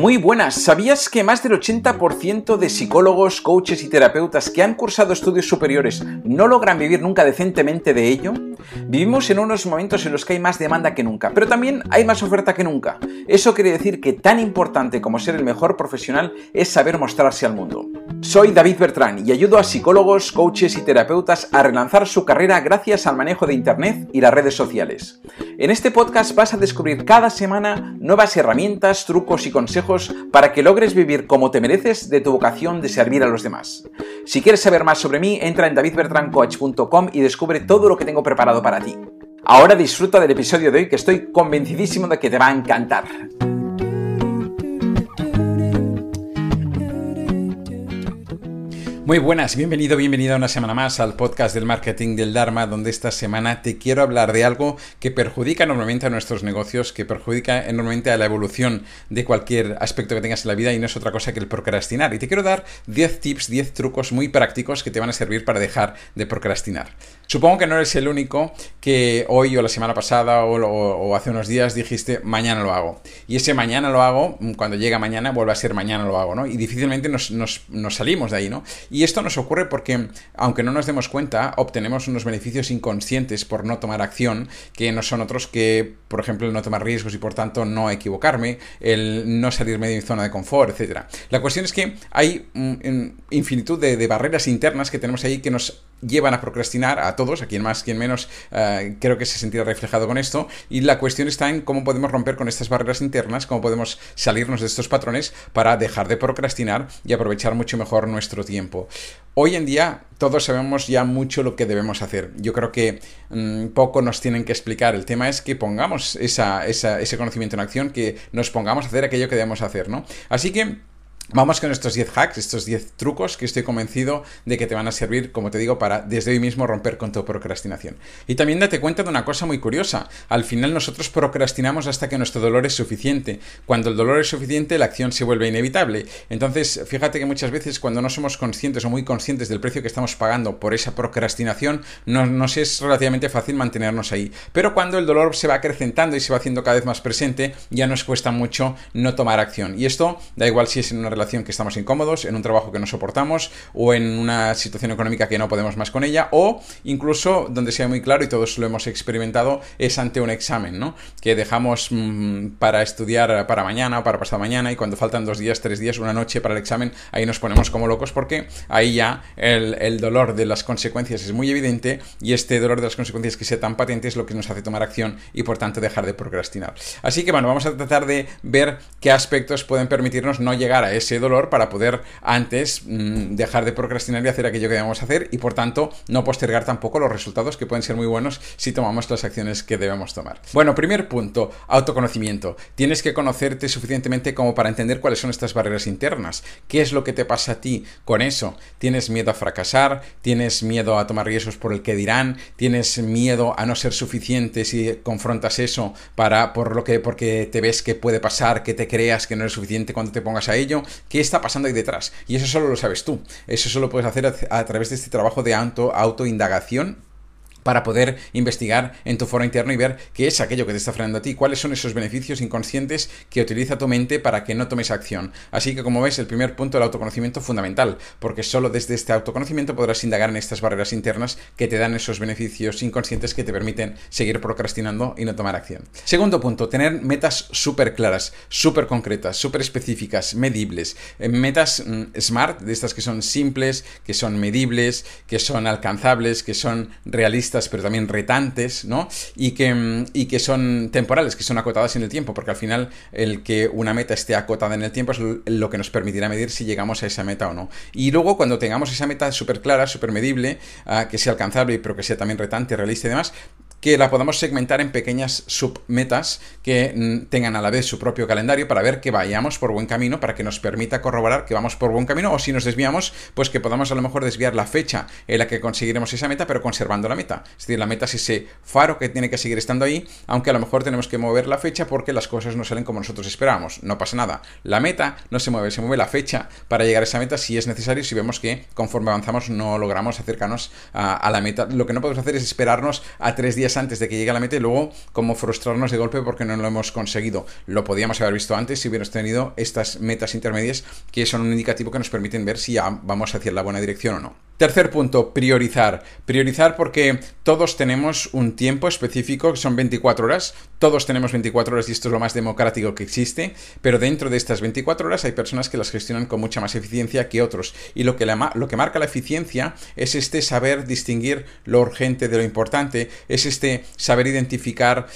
Muy buenas, ¿sabías que más del 80% de psicólogos, coaches y terapeutas que han cursado estudios superiores no logran vivir nunca decentemente de ello? Vivimos en unos momentos en los que hay más demanda que nunca, pero también hay más oferta que nunca. Eso quiere decir que tan importante como ser el mejor profesional es saber mostrarse al mundo. Soy David Bertrán y ayudo a psicólogos, coaches y terapeutas a relanzar su carrera gracias al manejo de Internet y las redes sociales. En este podcast vas a descubrir cada semana nuevas herramientas, trucos y consejos para que logres vivir como te mereces de tu vocación de servir a los demás. Si quieres saber más sobre mí, entra en davidbertrancoach.com y descubre todo lo que tengo preparado para ti. Ahora disfruta del episodio de hoy que estoy convencidísimo de que te va a encantar. Muy buenas, bienvenido, bienvenida una semana más al podcast del marketing del Dharma, donde esta semana te quiero hablar de algo que perjudica enormemente a nuestros negocios, que perjudica enormemente a la evolución de cualquier aspecto que tengas en la vida y no es otra cosa que el procrastinar. Y te quiero dar 10 tips, 10 trucos muy prácticos que te van a servir para dejar de procrastinar. Supongo que no eres el único que hoy o la semana pasada o, hace unos días dijiste mañana lo hago. Y ese mañana lo hago, cuando llega mañana vuelve a ser mañana lo hago, ¿no? Y difícilmente nos, nos salimos de ahí, ¿no? Y esto nos ocurre porque, aunque no nos demos cuenta, obtenemos unos beneficios inconscientes por no tomar acción, que no son otros que, por ejemplo, el no tomar riesgos y por tanto no equivocarme, el no salirme de mi zona de confort, etc. La cuestión es que hay infinitud de, barreras internas que tenemos ahí que nos llevan a procrastinar a todos, a quien más, quien menos, eh, creo que se sentirá reflejado con esto. Y la cuestión está en cómo podemos romper con estas barreras internas, cómo podemos salirnos de estos patrones para dejar de procrastinar y aprovechar mucho mejor nuestro tiempo. Hoy en día todos sabemos ya mucho lo que debemos hacer. Yo creo que mm, poco nos tienen que explicar. El tema es que pongamos ese conocimiento en acción, que nos pongamos a hacer aquello que debemos hacer, ¿no? Así que Vamos con estos 10 hacks, estos 10 trucos que estoy convencido de que te van a servir, como te digo, para desde hoy mismo romper con tu procrastinación. Y también date cuenta de una cosa muy curiosa. Al final nosotros procrastinamos hasta que nuestro dolor es suficiente. Cuando el dolor es suficiente, la acción se vuelve inevitable. Entonces, fíjate que muchas veces cuando no somos conscientes o muy conscientes del precio que estamos pagando por esa procrastinación, no, nos es relativamente fácil mantenernos ahí. Pero cuando el dolor se va acrecentando y se va haciendo cada vez más presente, ya nos cuesta mucho no tomar acción. Y esto da igual si es en una que estamos incómodos, en un trabajo que no soportamos o en una situación económica que no podemos más con ella o incluso donde sea muy claro y todos lo hemos experimentado es ante un examen, ¿no? Que dejamos mm, para estudiar para mañana o para pasado mañana y cuando faltan dos días, tres días, una noche para el examen, ahí nos ponemos como locos porque ahí ya el, el dolor de las consecuencias es muy evidente y este dolor de las consecuencias que sea tan patente es lo que nos hace tomar acción y por tanto dejar de procrastinar. Así que bueno, vamos a tratar de ver qué aspectos pueden permitirnos no llegar a ese dolor para poder antes mm, dejar de procrastinar y hacer aquello que debemos hacer y por tanto no postergar tampoco los resultados que pueden ser muy buenos si tomamos las acciones que debemos tomar. Bueno, primer punto, autoconocimiento. Tienes que conocerte suficientemente como para entender cuáles son estas barreras internas. ¿Qué es lo que te pasa a ti con eso? ¿Tienes miedo a fracasar? ¿Tienes miedo a tomar riesgos por el que dirán? ¿Tienes miedo a no ser suficiente si confrontas eso para por lo que porque te ves que puede pasar, que te creas que no eres suficiente cuando te pongas a ello? Qué está pasando ahí detrás. Y eso solo lo sabes tú. Eso solo puedes hacer a, través de este trabajo de auto, autoindagación para poder investigar en tu foro interno y ver qué es aquello que te está frenando a ti, cuáles son esos beneficios inconscientes que utiliza tu mente para que no tomes acción. Así que como ves, el primer punto del autoconocimiento fundamental, porque solo desde este autoconocimiento podrás indagar en estas barreras internas que te dan esos beneficios inconscientes que te permiten seguir procrastinando y no tomar acción. Segundo punto, tener metas súper claras, súper concretas, súper específicas, medibles, eh, metas mm, smart, de estas que son simples, que son medibles, que son alcanzables, que son realistas, pero también retantes, ¿no? Y que, mm, y que son temporales, que son acotadas en el tiempo, porque al final el que una meta esté acotada en el tiempo es lo que nos permitirá medir si llegamos a esa meta o no. Y luego cuando tengamos esa meta súper clara, súper medible, ah, que sea alcanzable, pero que sea también retante, realista y demás, que la podamos segmentar en pequeñas submetas que mm, tengan a la vez su propio calendario para ver que vayamos por buen camino, para que nos permita corroborar que vamos por buen camino, o si nos desviamos, pues que podamos a lo mejor desviar la fecha en la que conseguiremos esa meta, pero conservando la meta. Es decir, la meta es ese faro que tiene que seguir estando ahí, aunque a lo mejor tenemos que mover la fecha porque las cosas no salen como nosotros esperábamos. No pasa nada. La meta no se mueve, se mueve la fecha para llegar a esa meta si es necesario, si vemos que conforme avanzamos no logramos acercarnos a, a la meta. Lo que no podemos hacer es esperarnos a tres días antes de que llegue a la meta y luego como frustrarnos de golpe porque no lo hemos conseguido. Lo podíamos haber visto antes si hubiéramos tenido estas metas intermedias que son un indicativo que nos permiten ver si ya vamos hacia la buena dirección o no. Tercer punto, priorizar. Priorizar porque todos tenemos un tiempo específico, que son 24 horas. Todos tenemos 24 horas y esto es lo más democrático que existe, pero dentro de estas 24 horas hay personas que las gestionan con mucha más eficiencia que otros. Y lo que, lo que marca la eficiencia es este saber distinguir lo urgente de lo importante, es este saber identificar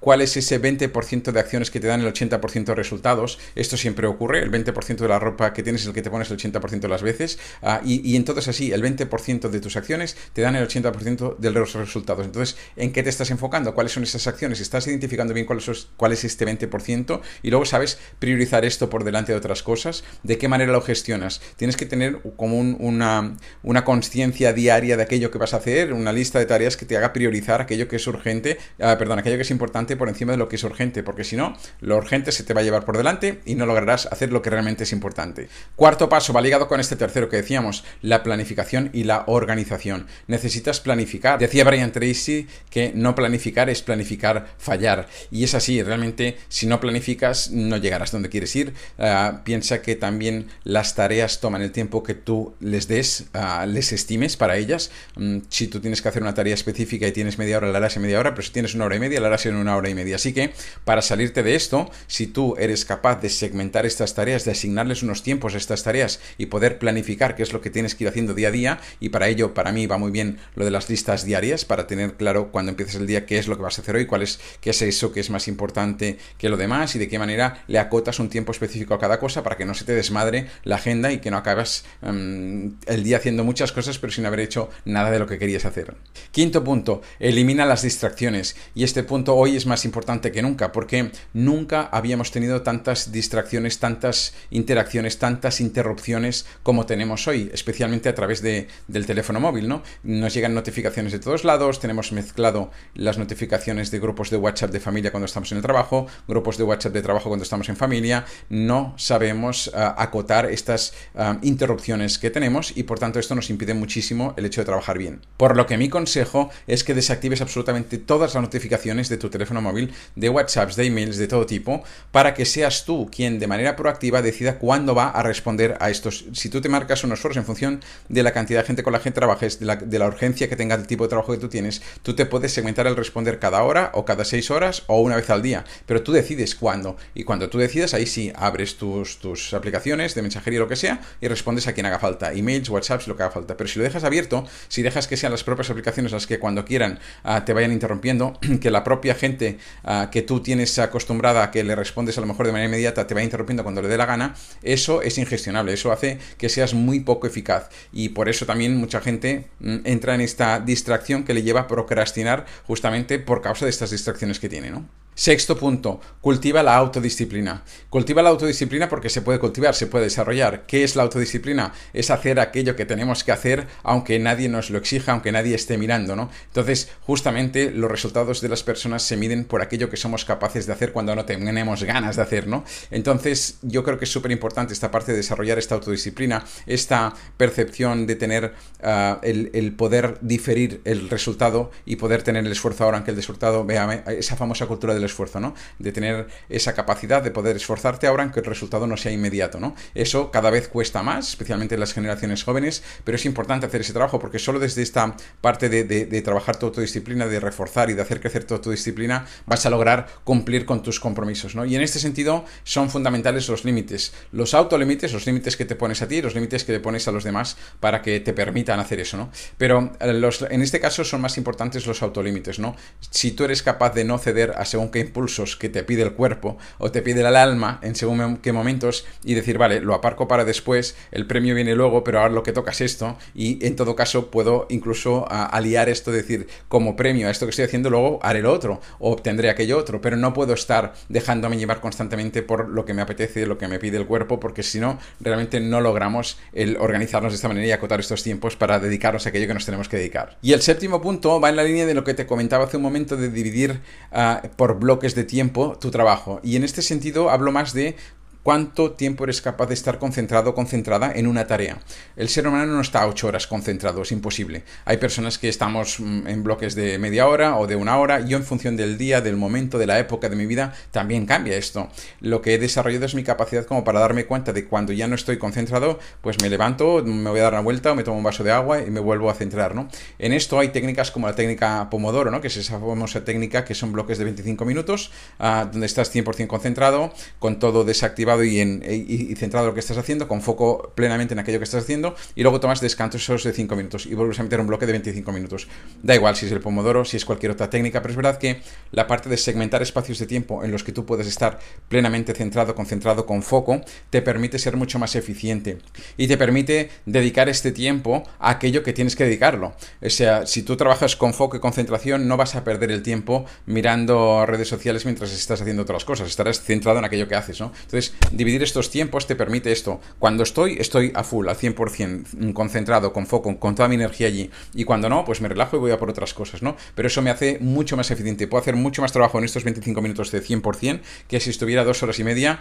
cuál es ese 20% de acciones que te dan el 80% de resultados. Esto siempre ocurre, el 20% de la ropa que tienes es el que te pones el 80% de las veces. Ah, y, y entonces así, el 20% de tus acciones te dan el 80% de los resultados. Entonces, ¿en qué te estás enfocando? ¿Cuáles son esas acciones? ¿Estás identificando bien cuál es, este 20%? Y luego sabes priorizar esto por delante de otras cosas. ¿De qué manera lo gestionas? Tienes que tener como una, una conciencia diaria de aquello que vas a hacer, una lista de tareas que te haga priorizar aquello que es urgente, ah, perdón, aquello que es importante por encima de lo que es urgente, porque si no, lo urgente se te va a llevar por delante y no lograrás hacer lo que realmente es importante. Cuarto paso, va ligado con este tercero que decíamos, la planificación y la organización. Necesitas planificar. Decía Brian Tracy que no planificar es planificar fallar. Y es así, realmente si no planificas no llegarás donde quieres ir. Ah, piensa que también las tareas toman el tiempo que tú les des, ah, les estimes para ellas. Mm, si tú tienes que hacer una tarea específica y tienes media hora, la harás en media hora, pero si tienes una hora y media, la harás en una hora y media. Así que para salirte de esto, si tú eres capaz de segmentar estas tareas, de asignarles unos tiempos a estas tareas y poder planificar qué es lo que tienes que ir haciendo día a día y para ello para mí va muy bien lo de las listas diarias para tener claro cuando empieces el día qué es lo que vas a hacer hoy, cuál es, qué es eso que es más importante que lo demás y de qué manera le acotas un tiempo específico a cada cosa para que no se te desmadre la agenda y que no acabes em, el día haciendo muchas cosas pero sin haber hecho nada de lo que querías hacer. Quinto punto, elimina las distracciones y este punto hoy es más importante que nunca porque nunca habíamos tenido tantas distracciones, tantas interacciones, tantas interrupciones como tenemos hoy, especialmente a través de, del teléfono móvil, ¿no? Nos llegan notificaciones de todos lados, tenemos mezclado las notificaciones de grupos de WhatsApp de familia cuando estamos en el trabajo, grupos de WhatsApp de trabajo cuando estamos en familia, no sabemos ah, acotar estas ah, interrupciones que tenemos y por tanto esto nos impide muchísimo el hecho de trabajar bien. Por lo que mi consejo es que desactives absolutamente todas las notificaciones de tu teléfono móvil, de WhatsApps, de emails, de todo tipo, para que seas tú quien de manera proactiva decida cuándo va a responder a estos. Si tú te marcas unos foros en función de la cantidad de gente con la que trabajes, de la, de urgencia que tenga el tipo de trabajo que tú tienes, tú te puedes segmentar el responder cada hora o cada seis horas o una vez al día, pero tú decides cuándo. Y cuando tú decidas, ahí sí abres tus, tus aplicaciones de mensajería o lo que sea y respondes a quien haga falta, emails, WhatsApps, lo que haga falta. Pero si lo dejas abierto, si dejas que sean las propias aplicaciones las que cuando quieran uh, te vayan interrumpiendo, que la propia gente uh, que tú tienes acostumbrada a que le respondes a lo mejor de manera inmediata te vaya interrumpiendo cuando le dé la gana, eso es ingestionable, eso hace que seas muy poco eficaz. Y por eso también mucha gente mm, entra en esta distracción que le lleva a procrastinar justamente por causa de estas distracciones que tiene, ¿no? Sexto punto, cultiva la autodisciplina. Cultiva la autodisciplina porque se puede cultivar, se puede desarrollar. ¿Qué es la autodisciplina? Es hacer aquello que tenemos que hacer aunque nadie nos lo exija, aunque nadie esté mirando, ¿no? Entonces, justamente los resultados de las personas se miden por aquello que somos capaces de hacer cuando no tenemos ganas de hacer, ¿no? Entonces, yo creo que es súper importante esta parte de desarrollar esta autodisciplina, esta percepción de tener uh, el, el, poder diferir el resultado y poder tener el esfuerzo ahora, aunque el resultado, vea, esa famosa cultura del esfuerzo, ¿no? De tener esa capacidad de poder esforzarte ahora aunque el resultado no sea inmediato, ¿no? Eso cada vez cuesta más, especialmente en las generaciones jóvenes, pero es importante hacer ese trabajo porque solo desde esta parte de, de, trabajar tu autodisciplina, de reforzar y de hacer crecer tu autodisciplina, vas a lograr cumplir con tus compromisos, ¿no? Y en este sentido son fundamentales los límites, los autolímites, los límites que te pones a ti, los límites que te pones a los demás para que te permitan hacer eso, ¿no? Pero eh, los, en este caso son más importantes los autolímites, ¿no? Si tú eres capaz de no ceder a según qué impulsos que te pide el cuerpo o te pide el alma en según qué momentos y decir, vale, lo aparco para después, el premio viene luego, pero ahora lo que toca es esto y en todo caso puedo incluso aliar esto, decir, como premio a esto que estoy haciendo, luego haré lo otro o obtendré aquello otro, pero no puedo estar dejándome llevar constantemente por lo que me apetece, lo que me pide el cuerpo, porque si no, realmente no logramos el organizarnos de esta manera y acotar estos tiempos para dedicarnos a aquello que nos tenemos que dedicar. Y el séptimo punto va en la línea de lo que te comentaba hace un momento de dividir uh, por bloques de tiempo tu trabajo. Y en este sentido hablo más de cuánto tiempo eres capaz de estar concentrado o concentrada en una tarea. El ser humano no está ocho horas concentrado, es imposible. Hay personas que estamos mm, en bloques de media hora o de una hora. Yo en función del día, del momento, de la época de mi vida, también cambia esto. Lo que he desarrollado es mi capacidad como para darme cuenta de cuando ya no estoy concentrado, pues me levanto, me voy a dar una vuelta o me tomo un vaso de agua y me vuelvo a centrar, ¿no? En esto hay técnicas como la técnica Pomodoro, ¿no? Que es esa famosa técnica que son bloques de 25 minutos, ah, donde estás 100% concentrado, con todo desactivado y, en, y, centrado en lo que estás haciendo, con foco plenamente en aquello que estás haciendo, y luego tomas descansos de 5 minutos y vuelves a meter un bloque de 25 minutos. Da igual si es el Pomodoro, si es cualquier otra técnica, pero es verdad que la parte de segmentar espacios de tiempo en los que tú puedes estar plenamente centrado, concentrado, con foco, te permite ser mucho más eficiente y te permite dedicar este tiempo a aquello que tienes que dedicarlo. O sea, si tú trabajas con foco y concentración, no vas a perder el tiempo mirando redes sociales mientras estás haciendo otras cosas, estarás centrado en aquello que haces, ¿no? Entonces, dividir estos tiempos te permite esto. Cuando estoy, estoy a full, al 100%, concentrado, con foco, con toda mi energía allí. Y cuando no, pues me relajo y voy a por otras cosas, ¿no? Pero eso me hace mucho más eficiente. Puedo hacer mucho más trabajo en estos 25 minutos de 100% que si estuviera dos horas y media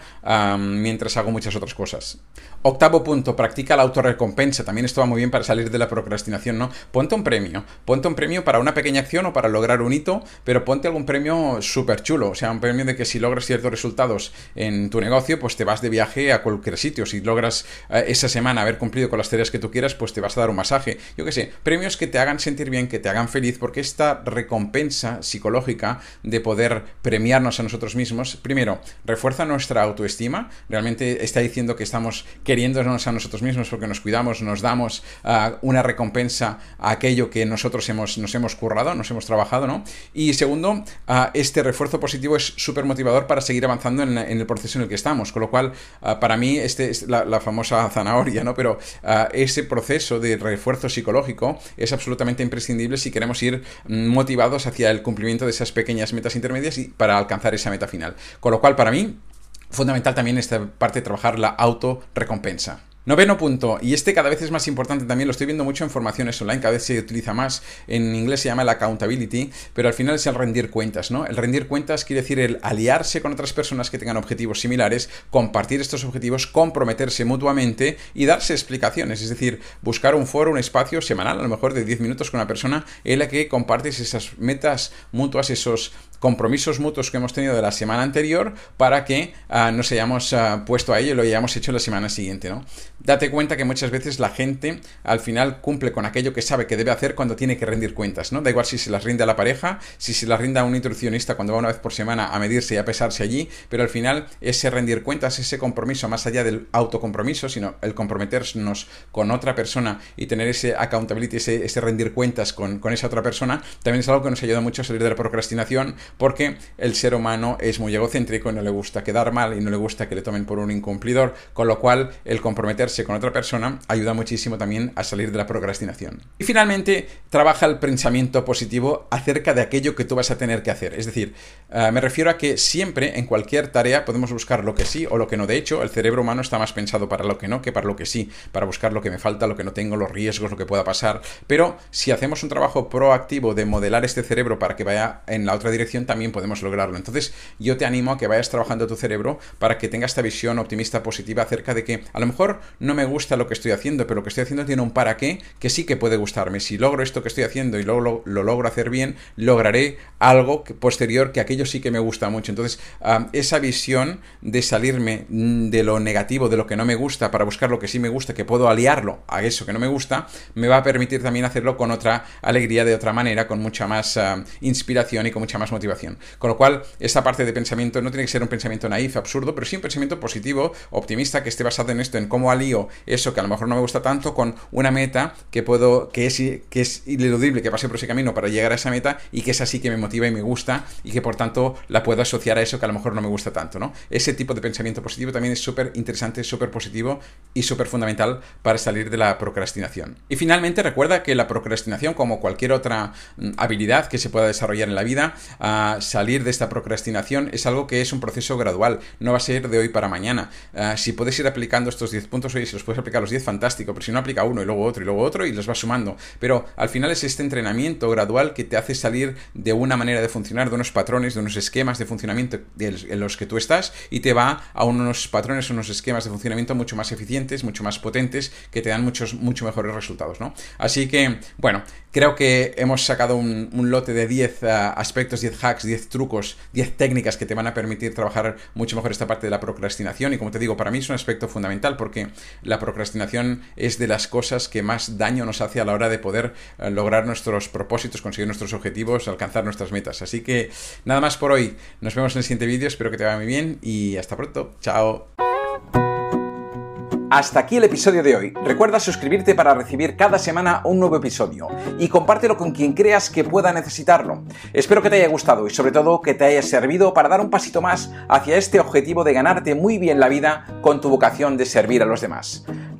mientras hago muchas otras cosas. Octavo punto, practica la autorrecompensa. También esto va muy bien para salir de la procrastinación, ¿no? Ponte un premio. Ponte un premio para una pequeña acción o para lograr un hito, pero ponte algún premio súper chulo. O sea, un premio de que si logras ciertos resultados en tu negocio, pues te vas de viaje a cualquier sitio. Si logras eh, esa semana haber cumplido con las tareas que tú quieras, pues te vas a dar un masaje. Yo qué sé, premios que te hagan sentir bien, que te hagan feliz, porque esta recompensa psicológica de poder premiarnos a nosotros mismos, primero, refuerza nuestra autoestima. Realmente está diciendo que estamos queriéndonos a nosotros mismos porque nos cuidamos, nos damos ah, una recompensa a aquello que nosotros hemos, nos hemos currado, nos hemos trabajado, ¿no? Y segundo, ah, este refuerzo positivo es súper motivador para seguir avanzando en, el proceso en el que estamos, lo cual, ah, para mí, este es la, famosa zanahoria, ¿no? Pero ese proceso de refuerzo psicológico es absolutamente imprescindible si queremos ir mm, motivados hacia el cumplimiento de esas pequeñas metas intermedias y para alcanzar esa meta final. Con lo cual, para mí, fundamental también esta parte de trabajar la autorrecompensa. Noveno punto, y este cada vez es más importante también, lo estoy viendo mucho en formaciones online, cada vez se utiliza más, en inglés se llama el accountability, pero al final es el rendir cuentas, ¿no? El rendir cuentas quiere decir el aliarse con otras personas que tengan objetivos similares, compartir estos objetivos, comprometerse mutuamente y darse explicaciones, es decir, buscar un foro, un espacio semanal, a lo mejor de 10 minutos con una persona en la que compartes esas metas mutuas, esos compromisos mutuos que hemos tenido de la semana anterior para que uh, nos hayamos uh, puesto a ello y lo hayamos hecho la semana siguiente, ¿no? Date cuenta que muchas veces la gente al final cumple con aquello que sabe que debe hacer cuando tiene que rendir cuentas, ¿no? Da igual si se las rinde a la pareja, si se las rinde a un nutricionista cuando va una vez por semana a medirse y a pesarse allí, pero al final ese rendir cuentas, ese compromiso, más allá del autocompromiso, sino el comprometernos con otra persona y tener ese accountability, ese, ese rendir cuentas con, con esa otra persona, también es algo que nos ayuda mucho a salir de la procrastinación, porque el ser humano es muy egocéntrico y no le gusta quedar mal y no le gusta que le tomen por un incumplidor, con lo cual el comprometerse con otra persona ayuda muchísimo también a salir de la procrastinación. Y finalmente, trabaja el pensamiento positivo acerca de aquello que tú vas a tener que hacer. Es decir, eh, me refiero a que siempre en cualquier tarea podemos buscar lo que sí o lo que no. De hecho, el cerebro humano está más pensado para lo que no que para lo que sí, para buscar lo que me falta, lo que no tengo, los riesgos, lo que pueda pasar. Pero si hacemos un trabajo proactivo de modelar este cerebro para que vaya en la otra dirección, también podemos lograrlo. Entonces, yo te animo a que vayas trabajando tu cerebro para que tenga esta visión optimista positiva acerca de que a lo mejor no me gusta lo que estoy haciendo, pero lo que estoy haciendo tiene un para qué que sí que puede gustarme. Si logro esto que estoy haciendo y luego lo, logro hacer bien, lograré algo posterior que aquello sí que me gusta mucho. Entonces, esa visión de salirme mm, de lo negativo, de lo que no me gusta, para buscar lo que sí me gusta, que puedo aliarlo a eso que no me gusta, me va a permitir también hacerlo con otra alegría, de otra manera, con mucha más inspiración y con mucha más motivación. Con lo cual, esa parte de pensamiento no tiene que ser un pensamiento naif, absurdo, pero sí un pensamiento positivo, optimista, que esté basado en esto, en cómo alío eso que a lo mejor no me gusta tanto con una meta que puedo, que es, que ineludible, que pase por ese camino para llegar a esa meta y que es así que me motiva y me gusta y que por tanto la puedo asociar a eso que a lo mejor no me gusta tanto, ¿no? Ese tipo de pensamiento positivo también es súper interesante, súper positivo y súper fundamental para salir de la procrastinación. Y finalmente recuerda que la procrastinación, como cualquier otra mm, habilidad que se pueda desarrollar en la vida, salir de esta procrastinación es algo que es un proceso gradual, no va a ser de hoy para mañana. Ah, si puedes ir aplicando estos 10 puntos hoy, si los puedes aplicar los 10, fantástico, pero si no aplica uno y luego otro y luego otro y los vas sumando. Pero al final es este entrenamiento gradual que te hace salir de una manera de funcionar, de unos patrones, de unos esquemas de funcionamiento en los que tú estás y te va a unos patrones, unos esquemas de funcionamiento mucho más eficientes, mucho más potentes, que te dan muchos, mucho mejores resultados, ¿no? Así que, bueno, creo que hemos sacado un, lote de 10 ah, aspectos, 10 hacks, 10 trucos, 10 técnicas que te van a permitir trabajar mucho mejor esta parte de la procrastinación y como te digo, para mí es un aspecto fundamental porque la procrastinación es de las cosas que más daño nos hace a la hora de poder eh, lograr nuestros propósitos, conseguir nuestros objetivos, alcanzar nuestras metas. Así que nada más por hoy. Nos vemos en el siguiente vídeo, espero que te vaya muy bien y hasta pronto. Chao. Hasta aquí el episodio de hoy. Recuerda suscribirte para recibir cada semana un nuevo episodio y compártelo con quien creas que pueda necesitarlo. Espero que te haya gustado y sobre todo que te haya servido para dar un pasito más hacia este objetivo de ganarte muy bien la vida con tu vocación de servir a los demás.